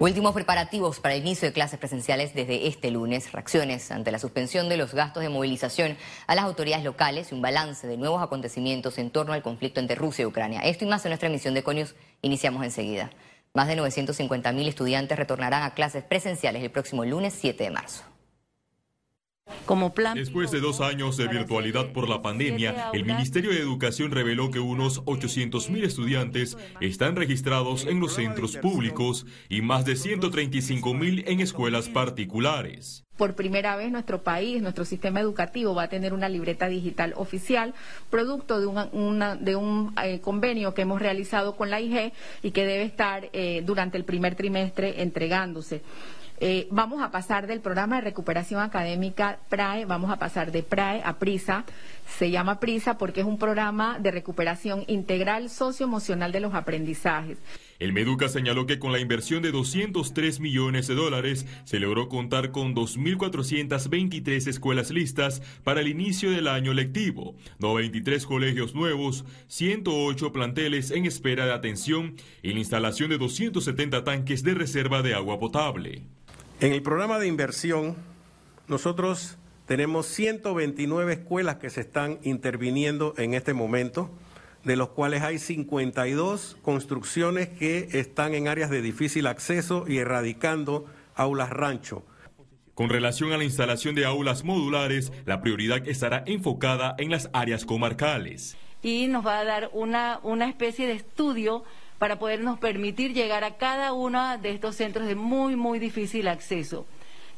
Últimos preparativos para el inicio de clases presenciales desde este lunes, reacciones ante la suspensión de los gastos de movilización a las autoridades locales y un balance de nuevos acontecimientos en torno al conflicto entre Rusia y Ucrania. Esto y más en nuestra emisión de Conius iniciamos enseguida. Más de 950.000 estudiantes retornarán a clases presenciales el próximo lunes 7 de marzo. Después de dos años de virtualidad por la pandemia, el Ministerio de Educación reveló que unos 800.000 estudiantes están registrados en los centros públicos y más de 135.000 en escuelas particulares. Por primera vez nuestro país, nuestro sistema educativo va a tener una libreta digital oficial, producto de, de un eh, convenio que hemos realizado con la IG y que debe estar eh, durante el primer trimestre entregándose. Eh, vamos a pasar del programa de recuperación académica PRAE, vamos a pasar de PRAE a PRISA. Se llama PRISA porque es un programa de recuperación integral socioemocional de los aprendizajes. El Meduca señaló que con la inversión de 203 millones de dólares se logró contar con 2.423 escuelas listas para el inicio del año lectivo, 93 colegios nuevos, 108 planteles en espera de atención y la instalación de 270 tanques de reserva de agua potable. En el programa de inversión, nosotros tenemos 129 escuelas que se están interviniendo en este momento, de los cuales hay 52 construcciones que están en áreas de difícil acceso y erradicando aulas rancho. Con relación a la instalación de aulas modulares, la prioridad estará enfocada en las áreas comarcales. Y nos va a dar una, una especie de estudio para podernos permitir llegar a cada uno de estos centros de muy, muy difícil acceso.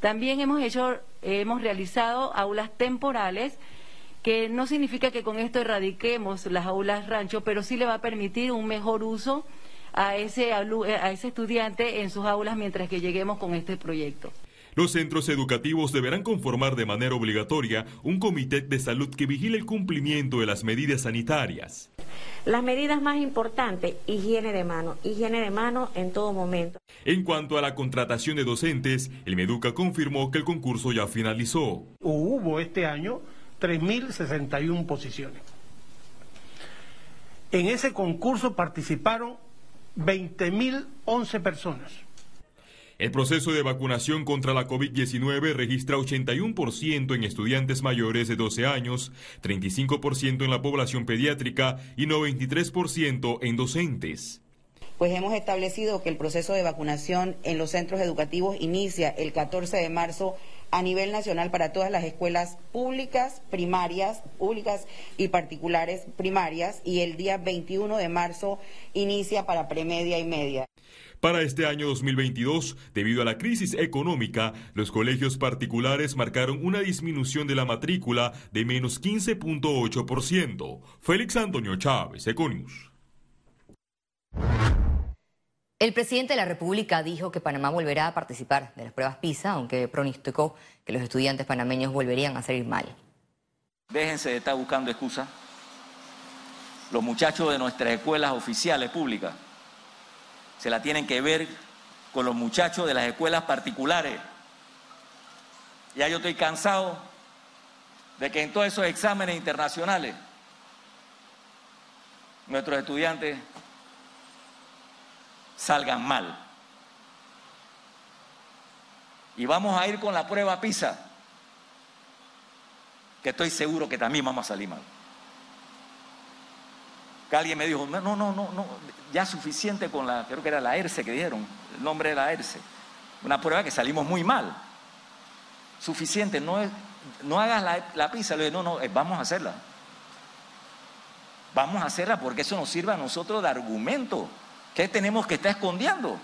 También hemos hecho, hemos realizado aulas temporales, que no significa que con esto erradiquemos las aulas rancho, pero sí le va a permitir un mejor uso a ese, a ese estudiante en sus aulas mientras que lleguemos con este proyecto. Los centros educativos deberán conformar de manera obligatoria un comité de salud que vigile el cumplimiento de las medidas sanitarias. Las medidas más importantes, higiene de mano, higiene de mano en todo momento. En cuanto a la contratación de docentes, el Meduca confirmó que el concurso ya finalizó. Hubo este año 3.061 posiciones. En ese concurso participaron 20.011 personas. El proceso de vacunación contra la COVID-19 registra 81% en estudiantes mayores de 12 años, 35% en la población pediátrica y 93% en docentes. Pues hemos establecido que el proceso de vacunación en los centros educativos inicia el 14 de marzo a nivel nacional para todas las escuelas públicas, primarias, públicas y particulares primarias y el día 21 de marzo inicia para premedia y media. Para este año 2022, debido a la crisis económica, los colegios particulares marcaron una disminución de la matrícula de menos 15.8%. Félix Antonio Chávez, Econius. El presidente de la República dijo que Panamá volverá a participar de las pruebas PISA, aunque pronosticó que los estudiantes panameños volverían a salir mal. Déjense de estar buscando excusas. Los muchachos de nuestras escuelas oficiales públicas se la tienen que ver con los muchachos de las escuelas particulares. Ya yo estoy cansado de que en todos esos exámenes internacionales nuestros estudiantes salgan mal. Y vamos a ir con la prueba PISA, que estoy seguro que también vamos a salir mal que alguien me dijo, no, no, no, no, ya suficiente con la, creo que era la ERCE que dieron, el nombre de la ERCE. Una prueba que salimos muy mal. Suficiente, no, es, no hagas la, la pizza. Le dije, no, no, eh, vamos a hacerla. Vamos a hacerla porque eso nos sirve a nosotros de argumento. ¿Qué tenemos que estar escondiendo?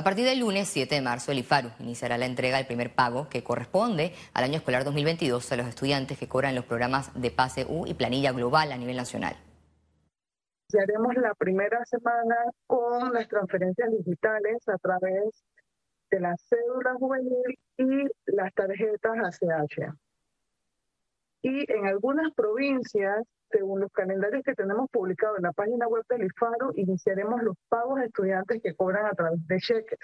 A partir del lunes 7 de marzo, el IFARU iniciará la entrega del primer pago que corresponde al año escolar 2022 a los estudiantes que cobran los programas de PASE U y planilla global a nivel nacional. Iniciaremos la primera semana con las transferencias digitales a través de la cédula juvenil y las tarjetas ACH. Y en algunas provincias según los calendarios que tenemos publicados en la página web del IFARO, iniciaremos los pagos a estudiantes que cobran a través de cheques.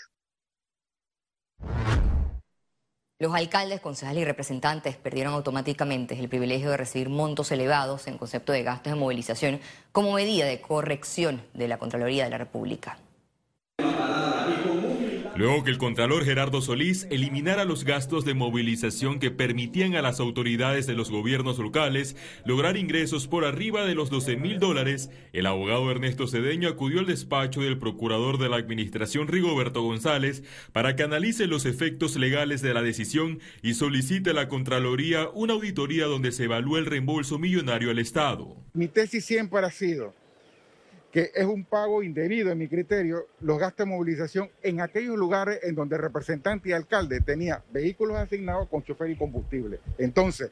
Los alcaldes, concejales y representantes perdieron automáticamente el privilegio de recibir montos elevados en concepto de gastos de movilización como medida de corrección de la Contraloría de la República. Luego que el Contralor Gerardo Solís eliminara los gastos de movilización que permitían a las autoridades de los gobiernos locales lograr ingresos por arriba de los 12 mil dólares, el abogado Ernesto Cedeño acudió al despacho del procurador de la Administración Rigoberto González para que analice los efectos legales de la decisión y solicite a la Contraloría una auditoría donde se evalúe el reembolso millonario al Estado. Mi tesis siempre ha sido que es un pago indebido en mi criterio, los gastos de movilización en aquellos lugares en donde el representante y alcalde tenía vehículos asignados con chofer y combustible. Entonces,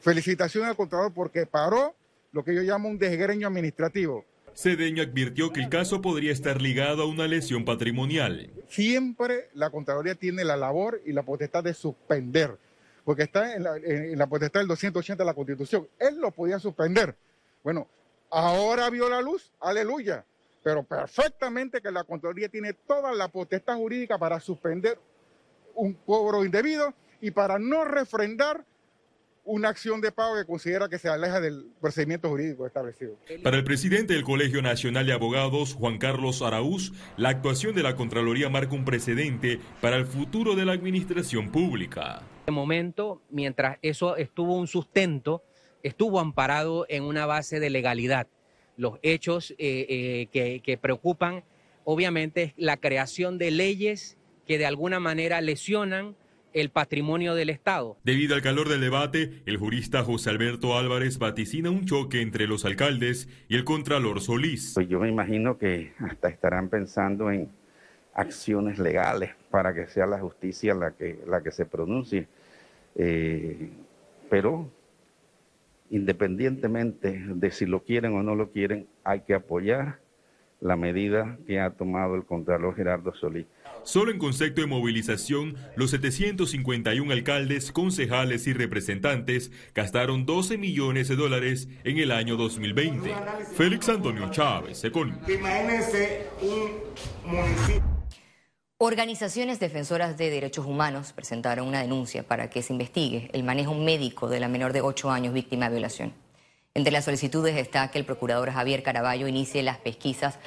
felicitaciones al Contralor porque paró lo que yo llamo un desgreño administrativo. Cedeño advirtió que el caso podría estar ligado a una lesión patrimonial. Siempre la Contraloría tiene la labor y la potestad de suspender, porque está en la, en la potestad del 280 de la Constitución. Él lo podía suspender. Bueno, Ahora vio la luz, aleluya. Pero perfectamente que la Contraloría tiene toda la potestad jurídica para suspender un cobro indebido y para no refrendar una acción de pago que considera que se aleja del procedimiento jurídico establecido. Para el presidente del Colegio Nacional de Abogados, Juan Carlos Araúz, la actuación de la Contraloría marca un precedente para el futuro de la administración pública. De momento, mientras eso estuvo un sustento, estuvo amparado en una base de legalidad. Los hechos eh, eh, que, preocupan, obviamente, es la creación de leyes que de alguna manera lesionan el patrimonio del Estado. Debido al calor del debate, el jurista José Alberto Álvarez vaticina un choque entre los alcaldes y el contralor Solís. Pues yo me imagino que hasta estarán pensando en acciones legales para que sea la justicia la que, la que se pronuncie. Eh, pero independientemente de si lo quieren o no lo quieren, hay que apoyar la medida que ha tomado el Contralor Gerardo Solís. Solo en concepto de movilización, los 751 alcaldes, concejales y representantes gastaron 12 millones de dólares en el año 2020. Félix Antonio Chávez, Econ. Imagínense un municipio. Organizaciones defensoras de derechos humanos presentaron una denuncia para que se investigue el manejo médico de la menor de 8 años víctima de violación. Entre las solicitudes está que el procurador Javier Caraballo inicie las pesquisas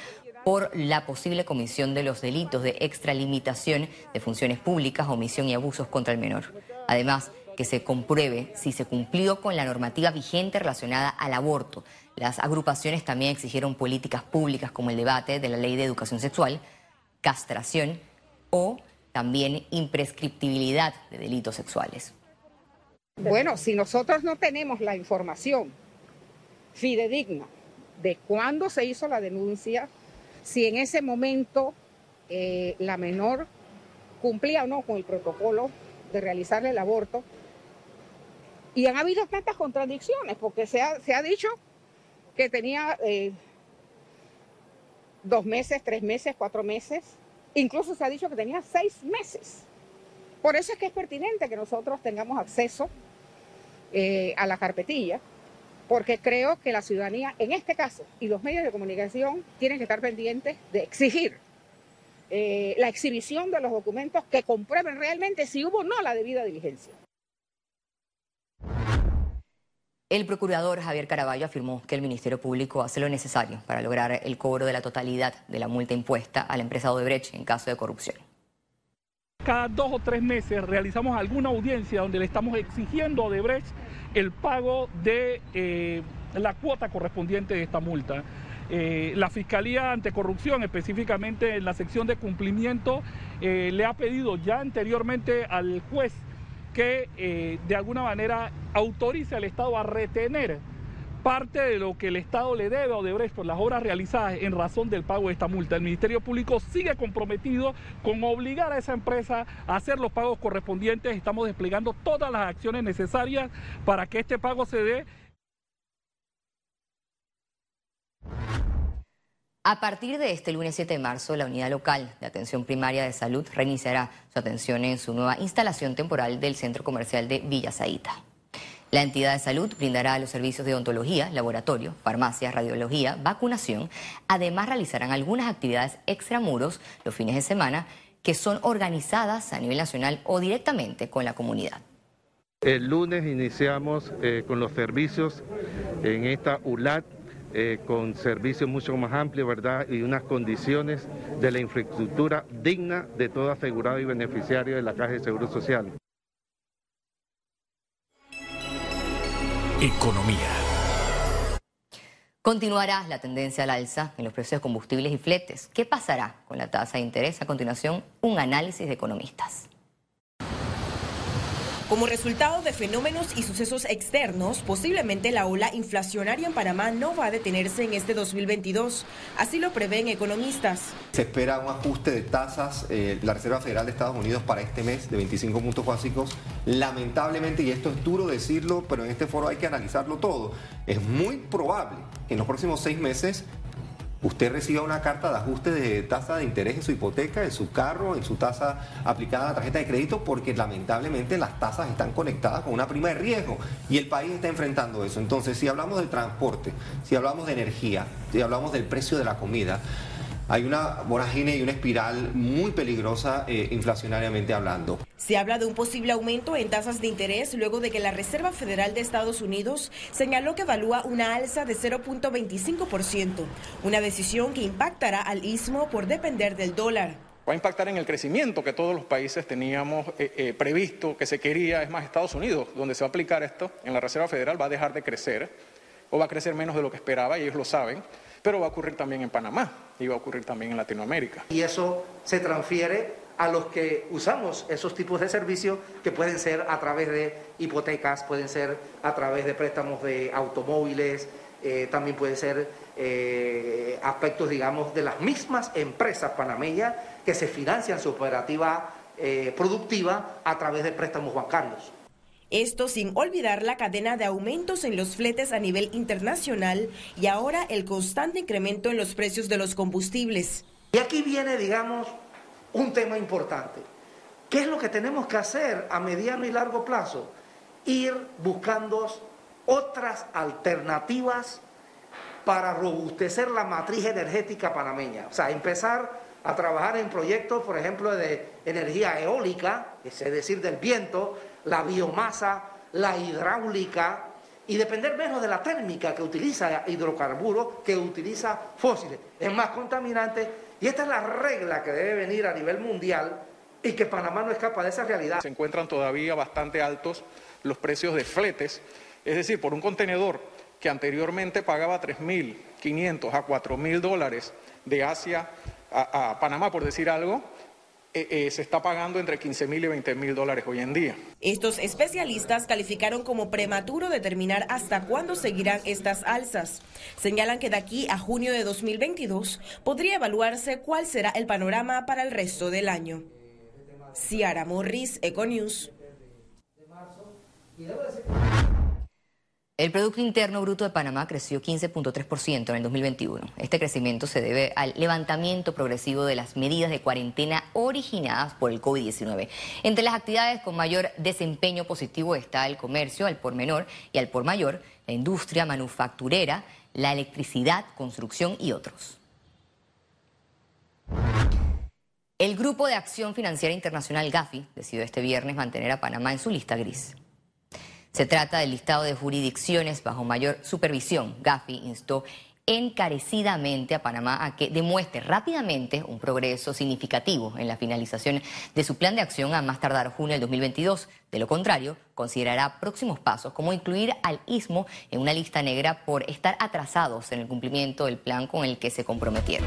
por la posible comisión de los delitos de extralimitación de funciones públicas, omisión y abusos contra el menor. Además, que se compruebe si se cumplió con la normativa vigente relacionada al aborto. Las agrupaciones también exigieron políticas públicas como el debate de la ley de educación sexual, castración, o también imprescriptibilidad de delitos sexuales. Bueno, si nosotros no tenemos la información fidedigna de cuándo se hizo la denuncia, si en ese momento eh, la menor cumplía o no con el protocolo de realizarle el aborto, y han habido tantas contradicciones, porque se ha, se ha dicho que tenía eh, dos meses, tres meses, cuatro meses, Incluso se ha dicho que tenía seis meses. Por eso es que es pertinente que nosotros tengamos acceso eh, a la carpetilla, porque creo que la ciudadanía, en este caso, y los medios de comunicación tienen que estar pendientes de exigir eh, la exhibición de los documentos que comprueben realmente si hubo o no la debida diligencia. El procurador Javier Caraballo afirmó que el Ministerio Público hace lo necesario para lograr el cobro de la totalidad de la multa impuesta a la empresa Odebrecht en caso de corrupción. Cada dos o tres meses realizamos alguna audiencia donde le estamos exigiendo a Odebrecht el pago de eh, la cuota correspondiente de esta multa. Eh, la Fiscalía Anticorrupción, específicamente en la sección de cumplimiento, eh, le ha pedido ya anteriormente al juez que eh, de alguna manera autorice al Estado a retener parte de lo que el Estado le debe a Odebrecht por las obras realizadas en razón del pago de esta multa. El Ministerio Público sigue comprometido con obligar a esa empresa a hacer los pagos correspondientes. Estamos desplegando todas las acciones necesarias para que este pago se dé. A partir de este lunes 7 de marzo, la Unidad Local de Atención Primaria de Salud reiniciará su atención en su nueva instalación temporal del Centro Comercial de Villa Zaita. La entidad de salud brindará los servicios de odontología, laboratorio, farmacia, radiología, vacunación. Además, realizarán algunas actividades extramuros los fines de semana que son organizadas a nivel nacional o directamente con la comunidad. El lunes iniciamos eh, con los servicios en esta ULAT eh, con servicios mucho más amplios, ¿verdad? Y unas condiciones de la infraestructura digna de todo asegurado y beneficiario de la Caja de Seguro Social. Economía. Continuará la tendencia al alza en los precios de combustibles y fletes. ¿Qué pasará con la tasa de interés? A continuación, un análisis de economistas. Como resultado de fenómenos y sucesos externos, posiblemente la ola inflacionaria en Panamá no va a detenerse en este 2022. Así lo prevén economistas. Se espera un ajuste de tasas, eh, la Reserva Federal de Estados Unidos para este mes de 25 puntos básicos. Lamentablemente, y esto es duro decirlo, pero en este foro hay que analizarlo todo, es muy probable que en los próximos seis meses usted reciba una carta de ajuste de tasa de interés en su hipoteca, en su carro, en su tasa aplicada a la tarjeta de crédito, porque lamentablemente las tasas están conectadas con una prima de riesgo y el país está enfrentando eso. Entonces, si hablamos del transporte, si hablamos de energía, si hablamos del precio de la comida, hay una vorágine y una espiral muy peligrosa eh, inflacionariamente hablando. Se habla de un posible aumento en tasas de interés luego de que la Reserva Federal de Estados Unidos señaló que evalúa una alza de 0.25%, una decisión que impactará al istmo por depender del dólar. Va a impactar en el crecimiento que todos los países teníamos eh, eh, previsto, que se quería, es más, Estados Unidos, donde se va a aplicar esto, en la Reserva Federal va a dejar de crecer o va a crecer menos de lo que esperaba y ellos lo saben pero va a ocurrir también en Panamá y va a ocurrir también en Latinoamérica. Y eso se transfiere a los que usamos esos tipos de servicios que pueden ser a través de hipotecas, pueden ser a través de préstamos de automóviles, eh, también pueden ser eh, aspectos, digamos, de las mismas empresas panameñas que se financian su operativa eh, productiva a través de préstamos bancarios. Esto sin olvidar la cadena de aumentos en los fletes a nivel internacional y ahora el constante incremento en los precios de los combustibles. Y aquí viene, digamos, un tema importante. ¿Qué es lo que tenemos que hacer a mediano y largo plazo? Ir buscando otras alternativas para robustecer la matriz energética panameña. O sea, empezar a trabajar en proyectos, por ejemplo, de energía eólica, es decir, del viento, la biomasa, la hidráulica y depender menos de la térmica que utiliza hidrocarburos que utiliza fósiles. Es más contaminante y esta es la regla que debe venir a nivel mundial y que Panamá no escapa de esa realidad. Se encuentran todavía bastante altos los precios de fletes, es decir, por un contenedor que anteriormente pagaba 3.500 a 4.000 dólares de Asia a, a Panamá, por decir algo, eh, eh, se está pagando entre 15 mil y 20 mil dólares hoy en día. Estos especialistas calificaron como prematuro determinar hasta cuándo seguirán estas alzas. Señalan que de aquí a junio de 2022 podría evaluarse cuál será el panorama para el resto del año. Ciara Morris, Econews. El Producto Interno Bruto de Panamá creció 15.3% en el 2021. Este crecimiento se debe al levantamiento progresivo de las medidas de cuarentena originadas por el COVID-19. Entre las actividades con mayor desempeño positivo está el comercio al por menor y al por mayor, la industria manufacturera, la electricidad, construcción y otros. El Grupo de Acción Financiera Internacional GAFI decidió este viernes mantener a Panamá en su lista gris. Se trata del listado de jurisdicciones bajo mayor supervisión. Gafi instó encarecidamente a Panamá a que demuestre rápidamente un progreso significativo en la finalización de su plan de acción a más tardar junio del 2022. De lo contrario, considerará próximos pasos como incluir al istmo en una lista negra por estar atrasados en el cumplimiento del plan con el que se comprometieron.